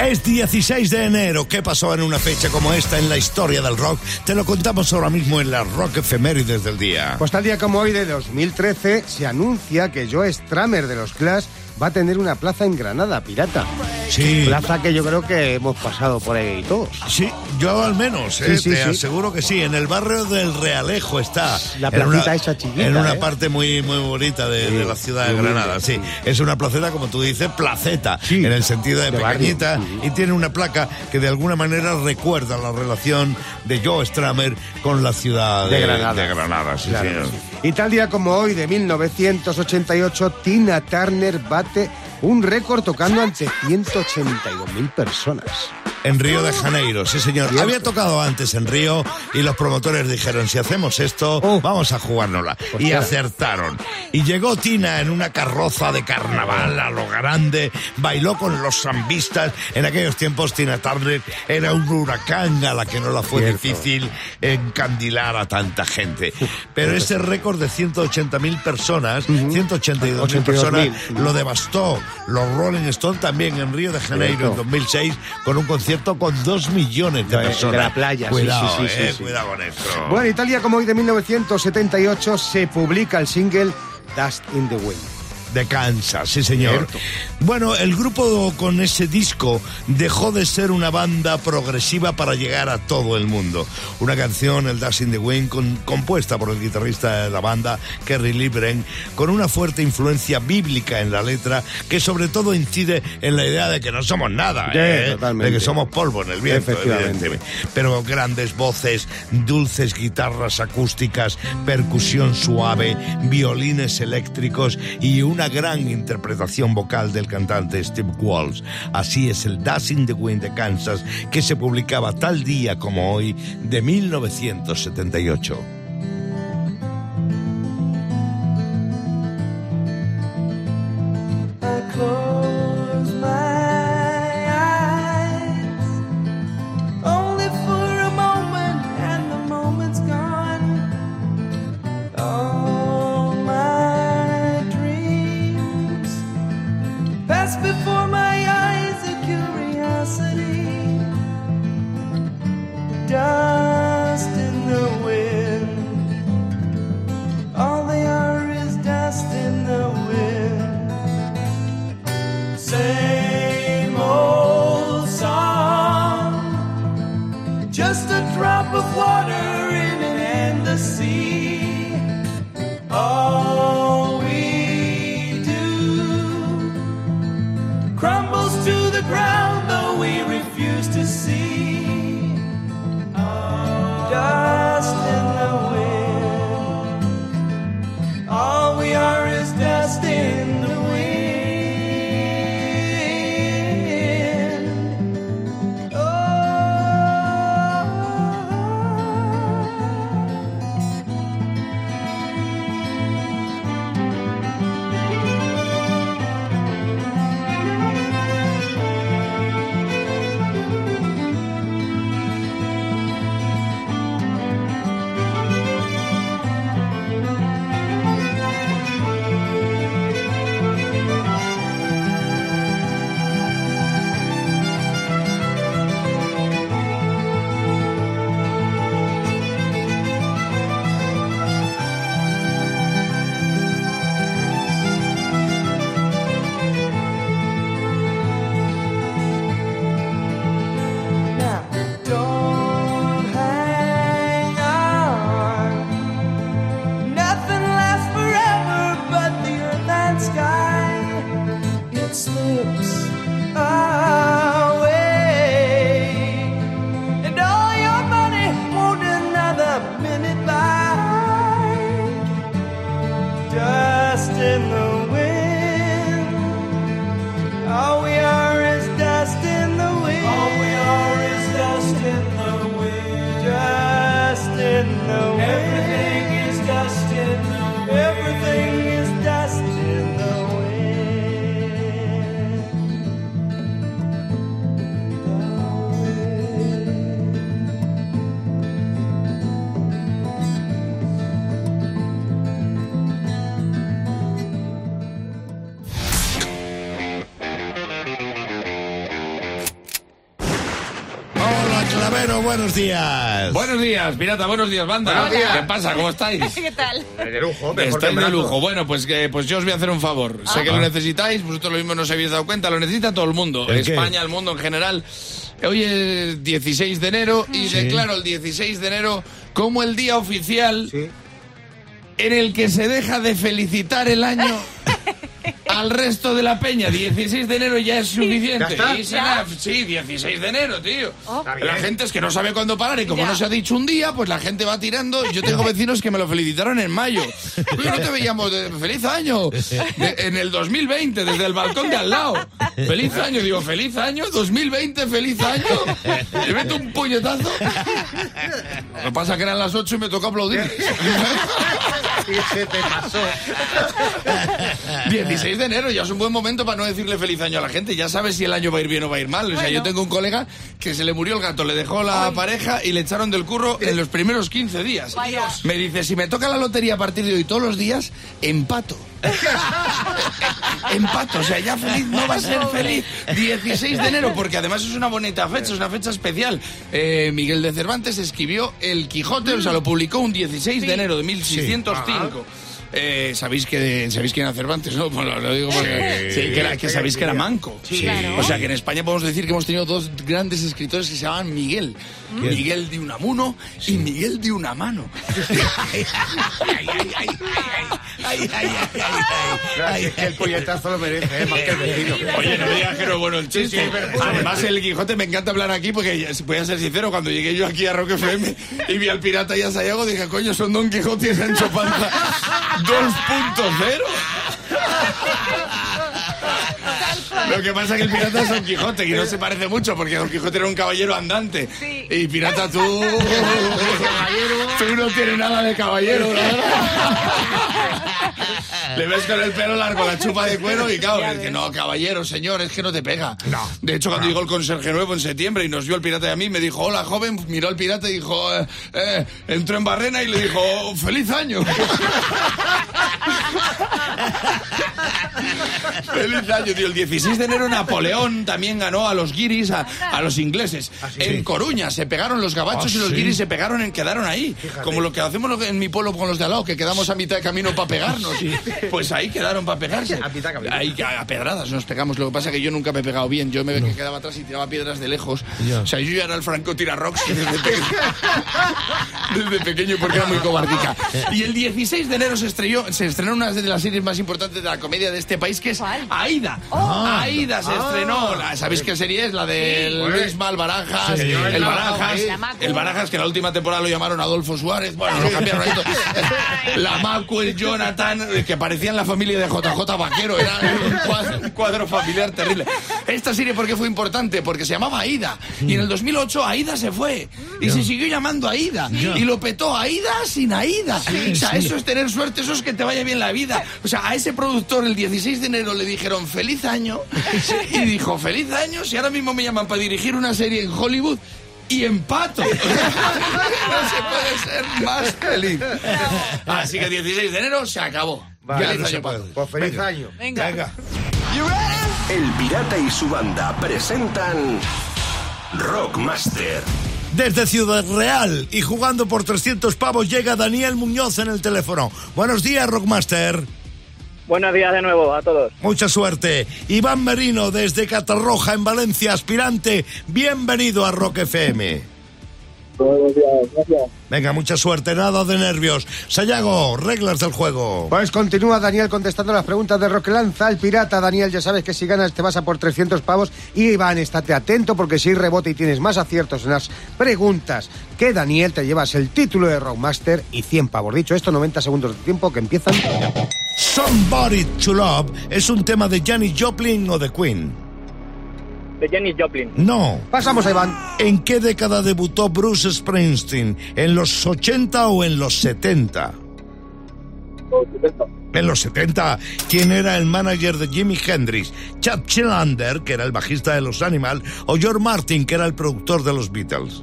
Es 16 de enero. ¿Qué pasó en una fecha como esta en la historia del rock? Te lo contamos ahora mismo en la Rock Efemérides del día. Pues tal día como hoy de 2013 se anuncia que Joe Stramer de los Clash va a tener una plaza en Granada, pirata. Sí. Plaza que yo creo que hemos pasado por ahí todos. Sí, yo al menos, ¿eh? Sí, sí, te aseguro que sí. En el barrio del Realejo está. La placita una- esa chiquita, En una ¿eh? parte muy, muy bonita de, la ciudad de Granada, sí. Es una placeta, como tú dices, placeta, en el sentido de, de pequeñita, y tiene una placa que de alguna manera recuerda la relación de Joe Stramer con la ciudad de, De Granada. de Granada, Claro. Y tal día como hoy de 1988, Tina Turner bate un récord tocando ante 182.000 personas. En Río de Janeiro, sí señor. Había tocado antes en Río y los promotores dijeron, si hacemos esto, Oh. vamos a jugárnosla. Pues y acertaron. Y llegó Tina en una carroza de carnaval a lo grande, bailó con los zambistas. En aquellos tiempos Tina Turner era un huracán a la que no la fue Cierto. difícil encandilar a tanta gente. Pero ese récord de 180.000 personas, 182.000 personas, 82.000. lo devastó. Los Rolling Stones también en Río de Janeiro en Cierto. 2006 con un concierto con dos millones de personas. la playa, Cuidado, sí, sí, sí, eh, sí. cuidado con esto. Bueno, y tal día como hoy de 1978 se publica el single Dust in the Wind. De Kansas, sí señor. Cierto. Bueno, el grupo con ese disco dejó de ser una banda progresiva para llegar a todo el mundo. Una canción, el Dust in the Wind, con- compuesta por el guitarrista de la banda, Kerry Libren, con una fuerte influencia bíblica en la letra, que sobre todo incide en la idea de que no somos nada, ¿eh? de que somos polvo en el viento, evidentemente. Pero grandes voces, dulces guitarras acústicas, percusión suave, violines eléctricos y una gran interpretación vocal del cantante Steve Walsh. Así es el in the Wind de Kansas que se publicaba tal día como hoy de 1978. Buenos días. Buenos días, pirata, buenos días, banda. Buenos días. ¿Qué pasa? ¿Cómo estáis? ¿Qué tal? De lujo, mejor en de lujo. Bueno, pues que pues yo os voy a hacer un favor. Sé que lo necesitáis, vosotros lo mismo no os habéis dado cuenta, lo necesita todo el mundo. ¿El qué? España, el mundo en general. Hoy es 16 de enero y declaro el 16 de enero como el día oficial Sí. en el que se deja de felicitar el año al resto de la peña. 16 de enero ya es suficiente. Sí, 16 de enero, tío. Oh. La gente es que no sabe cuándo parar y como Ya. no se ha dicho un día, pues la gente va tirando. Yo tengo vecinos que me lo felicitaron en mayo. Oye, no te veíamos de feliz año De- en el 2020 desde el balcón de al lado. Feliz año, digo, feliz año, 2020, feliz año. Le meto un puñetazo. Lo que pasa que eran las 8 y me tocó aplaudir. Sí, se te pasó. 16 de enero ya es un buen momento para no decirle feliz año a la gente. Ya sabes si el año va a ir bien o va a ir mal. O sea, yo tengo un colega que se le murió el gato, le dejó la pareja y le echaron del curro en los primeros 15 días. Vaya. Me dice, si me toca la lotería a partir de hoy todos los días, empato. empato, o sea, ya feliz no va a ser feliz. 16 de enero, porque además es una bonita fecha, es una fecha especial. Eh, Miguel de Cervantes escribió El Quijote, o sea, lo publicó un 16 de enero de 1605. Eh, sabéis que sabéis quién era Cervantes, ¿no? Bueno, lo digo porque sí, que, era- que sabéis que era manco. Claro. O sea que en España podemos decir que hemos tenido dos grandes escritores que se llaman Miguel. Miguel de Unamuno y Miguel de Unamano. El puñetazo lo merece, ¿eh? más que el vecino. Oye, no digas que no es bueno el chiste. Además, el Quijote me encanta hablar aquí porque, si voy a ser sincero, cuando llegué yo aquí a Rock FM y vi al pirata y a Sayago, dije, coño, son Don Quijote y Sancho Panza 2.0. Lo que pasa es que el pirata es Don Quijote, que no se parece mucho, porque Don Quijote era un caballero andante. Sí. Y pirata, tú. Tú no tienes nada de caballero, verdad. Le ves con el pelo largo, la chupa de cuero y claro, es que no, caballero, señor, es que no te pega. De hecho, cuando llegó el conserje nuevo en septiembre y nos vio el pirata y a mí, me dijo, hola, joven, miró al pirata y dijo, eh, eh, entró en barrena y le dijo, feliz año. Feliz año, tío. El 16 de enero Napoleón también ganó a los guiris, a, a los ingleses. En Coruña se pegaron los gabachos Ah, y los sí. guiris se pegaron en quedaron ahí. Como lo que hacemos en mi pueblo con los de al lado, que quedamos a mitad de camino para pegarnos. Pues ahí quedaron para pegarse. A mitad de camino. Ahí a, pedradas nos pegamos. Lo que pasa es que yo nunca me he pegado bien. Yo me que quedaba atrás y tiraba piedras de lejos. O sea, yo ya era el Franco Tirarrox desde pequeño. desde pequeño porque era muy cobardica. Y el 16 de enero se estrelló, se estrenó una de las series más importantes de la comedia de este país, que es ¿Cuál? Aida. Aida se estrenó. La- ¿Sabéis qué serie es? La del Luis Mal Barajas, Sí. el Barajas, el Barajas que la última temporada lo llamaron Adolfo Suárez. Bueno, lo cambiaron ahí todo. La Macu, el Jonathan, eh, que parecían la familia de JJ Vaquero. Era un cuadro, un cuadro familiar terrible. Esta serie, ¿por qué fue importante? Porque se llamaba Aida. Y en el 2008 Aida se fue. Y se siguió llamando Aida. Y lo petó Aida sin Aida. o sea, eso es tener suerte, eso es que te vaya bien la vida. O sea, a ese productor el 16 de enero le dijeron feliz año. Y dijo, feliz año, si ahora mismo me llaman para dirigir una serie en Hollywood. Y empato. no se puede ser más feliz. Así que 16 de enero se acabó. Vale, Feliz no se año, puede. Paco. Pues feliz Venga. año. Venga. Venga. El Pirata y su banda presentan Rockmaster. Desde Ciudad Real y jugando por 300 pavos llega Daniel Muñoz en el teléfono. Buenos días, Rockmaster. Buenos días de nuevo a todos. Mucha suerte. Iván Merino desde Catarroja en Valencia, aspirante. Bienvenido a Rock FM. Buenos días, gracias. Venga, mucha suerte, nada de nervios. Sayago, reglas del juego. Pues continúa Daniel contestando las preguntas de Roque Lanza. El pirata, Daniel, ya sabes que si ganas te vas a por 300 pavos. Y Iván, estate atento porque si rebote y tienes más aciertos en las preguntas que Daniel, te llevas el título de Rockmaster y 100 pavos. Dicho esto, 90 segundos de tiempo que empiezan ya. Somebody to Love es un tema de Janis Joplin o de Queen. De Jenny Joplin. No. Pasamos a Iván. ¿En qué década debutó Bruce Springsteen? ¿En los 80 o en los 70? En los 70, ¿quién era el manager de Jimi Hendrix? Chad Chillander, que era el bajista de los Animal, o George Martin, que era el productor de los Beatles.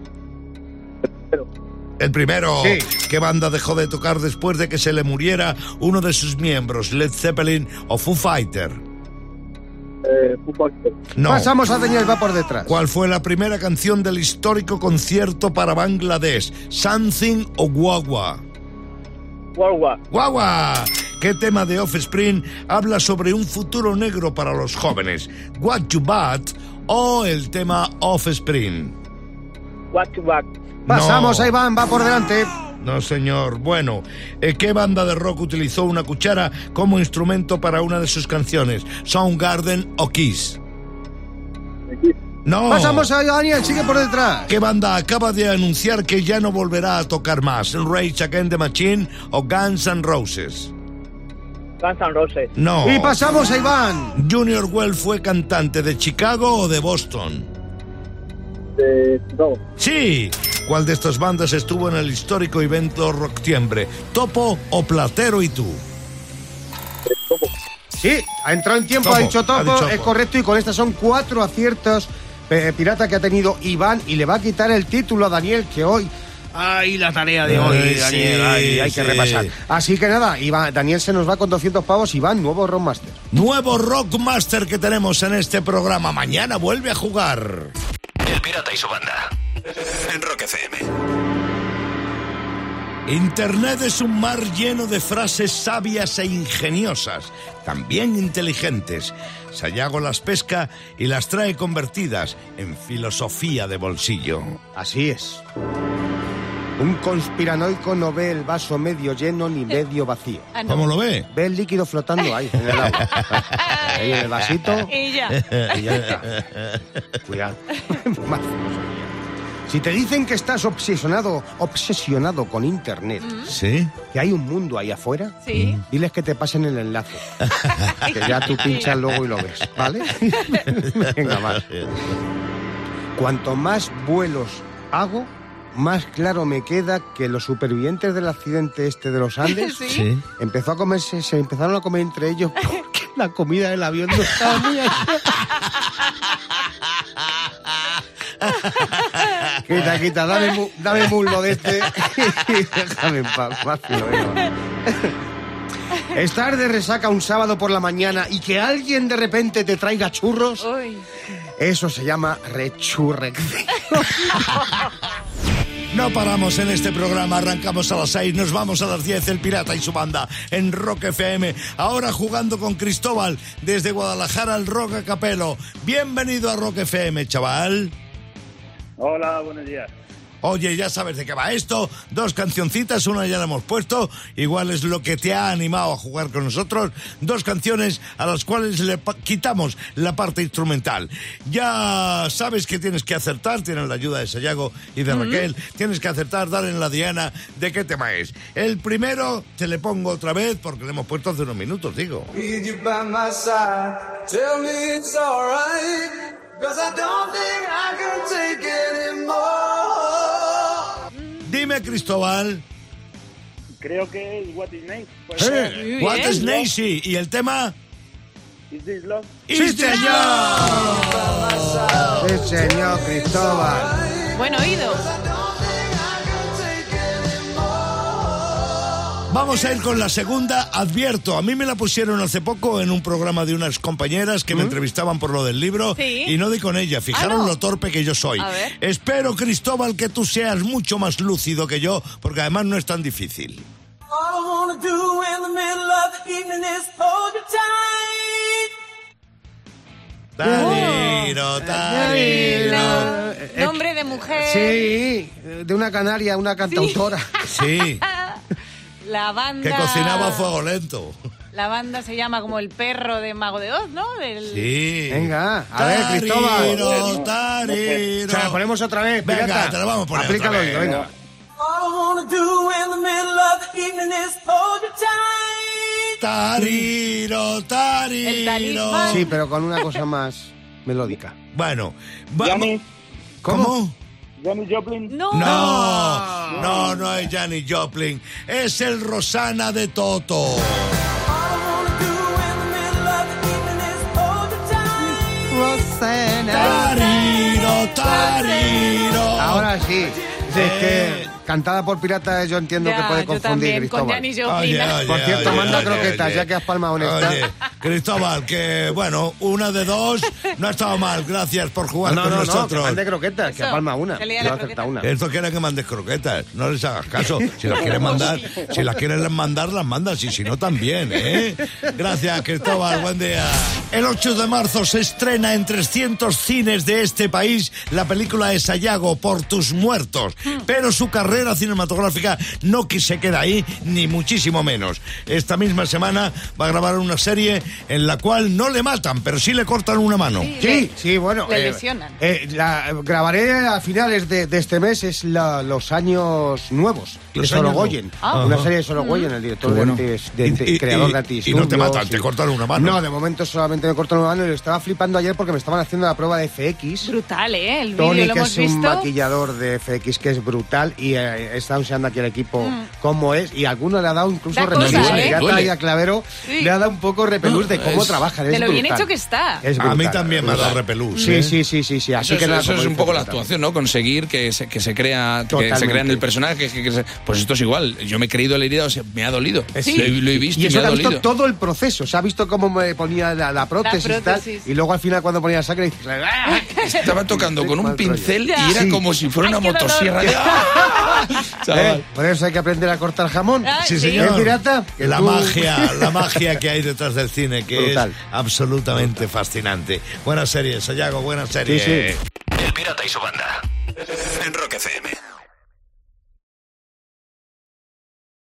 El primero, Sí. ¿qué banda dejó de tocar después de que se le muriera uno de sus miembros, Led Zeppelin o Foo Fighter? Eh. No. Pasamos a Daniel, va por detrás. ¿Cuál fue la primera canción del histórico concierto para Bangladesh? ¿Something o Guagua? War. ¡Guagua! ¿Qué tema de Offspring habla sobre un futuro negro para los jóvenes? ¿What You Bad o el tema Offspring? What to back. Pasamos No. a Iván, va por delante. No, señor. Bueno, eh, ¿qué banda de rock utilizó una cuchara como instrumento para una de sus canciones? ¿Soundgarden o Kiss? No. Pasamos a Daniel, sigue por detrás. ¿Qué banda acaba de anunciar que ya no volverá a tocar más? ¿Rage Against the Machine o Guns N' Roses? Guns N' Roses. No. Y pasamos a Iván. ¿Junior Well fue cantante de Chicago o de Boston? De. Sí. ¿Cuál de estas bandas estuvo en el histórico evento Rocktiembre? ¿Topo o Platero y tú? Sí, ha entrado en tiempo, Topo, ha dicho ha Topo, dicho es correcto y con estas son cuatro aciertos eh, pirata que ha tenido Iván y le va a quitar el título a Daniel que hoy... ¡Ay, la tarea de hoy, Ay, Daniel! sí, ay, hay que repasar. Así que nada, Iván, Daniel se nos va con 200 pavos. Iván, nuevo Rockmaster. Nuevo Rockmaster que tenemos en este programa. Mañana vuelve a jugar. Pirata y su banda. En Rock FM. Internet es un mar lleno de frases sabias e ingeniosas, también inteligentes. Sayago las pesca y las trae convertidas en filosofía de bolsillo. Así es. Un conspiranoico no ve el vaso medio lleno ni medio vacío. Ah, no. ¿Cómo lo ve? Ve el líquido flotando ahí, en el agua. Ahí en el vasito. Y ya. Y ya está. Cuidado. Más filosofía. Si te dicen que estás obsesionado, obsesionado con internet, Sí. que hay un mundo ahí afuera, Sí. diles que te pasen el enlace. que ya tú pinchas luego y lo ves, ¿vale? Venga, más. Cuanto más vuelos hago, más claro me queda que los supervivientes del accidente este de los Andes Sí. Sí. empezó a comerse, se empezaron a comer entre ellos porque la comida del avión no estaba muy allá. Quita, quita, dame, mu- dame muslo de este y déjame en paz, fácil. Estar de resaca un sábado por la mañana y que alguien de repente te traiga churros, Uy. eso se llama rechurrección. No paramos en este programa, arrancamos a las 6, nos vamos a las 10, el pirata y su banda en Rock FM. Ahora jugando con Cristóbal desde Guadalajara al Rock Capelo. Bienvenido a Rock FM, chaval. Hola, buenos días. Oye, ya sabes de qué va esto. Dos cancioncitas, una ya la hemos puesto. Igual es lo que te ha animado a jugar con nosotros. Dos canciones a las cuales le quitamos la parte instrumental. Ya sabes que tienes que acertar. Tienes la ayuda de Sayago y de Raquel. Tienes que acertar, dar en la diana de qué tema es. El primero te le pongo otra vez porque le hemos puesto hace unos minutos, digo. Cause I don't think I can take anymore. Dime, Cristóbal. Creo que es What is. Pues, Eh, What is Nancy? ¿Y el tema? Is this love? ¡Sí, señor! Sí, señor Cristóbal. Buen oído. Vamos a ir con la segunda. Advierto, a mí me la pusieron hace poco en un programa de unas compañeras que me entrevistaban por lo del libro Sí. y no di con ella. Fijaron Ah, no. lo torpe que yo soy. A ver. Espero, Cristóbal, que tú seas mucho más lúcido que yo, porque además no es tan difícil. Tariro, tariro. La- Nombre de mujer. Sí, de una canaria, una cantautora. Sí, La banda. que cocinaba a fuego lento. La banda se llama como el perro de Mago de Oz, ¿no? Del... Sí. Venga, a ver, Cristóbal. Tariro, tariro. Se la ponemos otra vez, Venga, pirata. te la vamos a poner Aplícalo otra vez. venga. All I wanna do in the middle of the evening is hold you tight. Tariro, tariro. Sí, pero con una cosa más melódica. Bueno, vamos. ¿Cómo? Janis Joplin. No. No, no, no es Janis Joplin, es el Rosana de Toto. All I wanna do in the middle of the evening is hold you tight. Tariro, tariro. Ahora sí. Si es que cantada por pirata, yo entiendo que puede yo confundir, también, con Cristóbal. Janis Joplin. Oye, oye, Por cierto, oye, manda croquetas, ya que has palmado en esta. Oye, Cristóbal, que bueno, una de dos no ha estado mal. Gracias por jugar No, con no, no, que nosotros. mande croquetas, que Eso, palma una. que No una. Esto quiere que mandes croquetas, no les hagas caso. Si las quieres mandar, si las quieres mandar, las mandas, y si no, también, ¿eh? Gracias, Cristóbal, buen día. El 8 de marzo se estrena en 300 cines de este país la película de Sayago, Por tus muertos. Pero su carrera cinematográfica no que se queda ahí, ni muchísimo menos. Esta misma semana va a grabar una serie en la cual no le matan, pero sí le cortan una mano. Sí, sí, bueno. Le eh, lesionan. eh, la- grabaré a finales de, de este mes, es la- los años nuevos Los de Sorogoyen. Ah. Una serie de Sorogoyen, el director bueno. de, antis- de- Y- de- y- creador y- de y Antidisturbios. no te matan, te cortan una mano. No, de momento solamente me cortan una mano y lo estaba flipando ayer porque me estaban haciendo la prueba de FX. Brutal, ¿eh? El Tony, lo que hemos es un maquillador de FX que es brutal y eh, está enseñando aquí el equipo cómo es y alguno le ha dado incluso El ¿eh? Y Clavero Sí. le ha dado un poco repelús de cómo es- trabajan. de es lo bien hecho que está. Es A mí brutal, también me ha dado repelús. Sí, ¿eh? sí, sí, sí, sí. Así Eso, que es- nada, eso como es un poco la actuación, ¿no? Conseguir que se, que se crea que se crea en el personaje. Que, que se- pues esto es igual. Yo me he creído la herida, o sea, me ha dolido. Sí. Lo, he, lo he visto y, Y eso me ha ha visto dolido. todo el proceso. Se ha visto cómo me ponía la, la prótesis, y tal, prótesis. Y luego al final cuando ponía la sangre dices... ¡ah! Estaba tocando con un pincel y era como si fuera una motosierra. ¡Ah! ¿Eh? Por eso hay que aprender a cortar jamón. Ah, Sí, señor. ¿Eh, pirata? La magia, la magia que hay detrás del cine, que Brutal. es absolutamente fascinante. Buena serie, Sayago, buena serie. Sí, sí. El pirata y su banda. En Rock FM.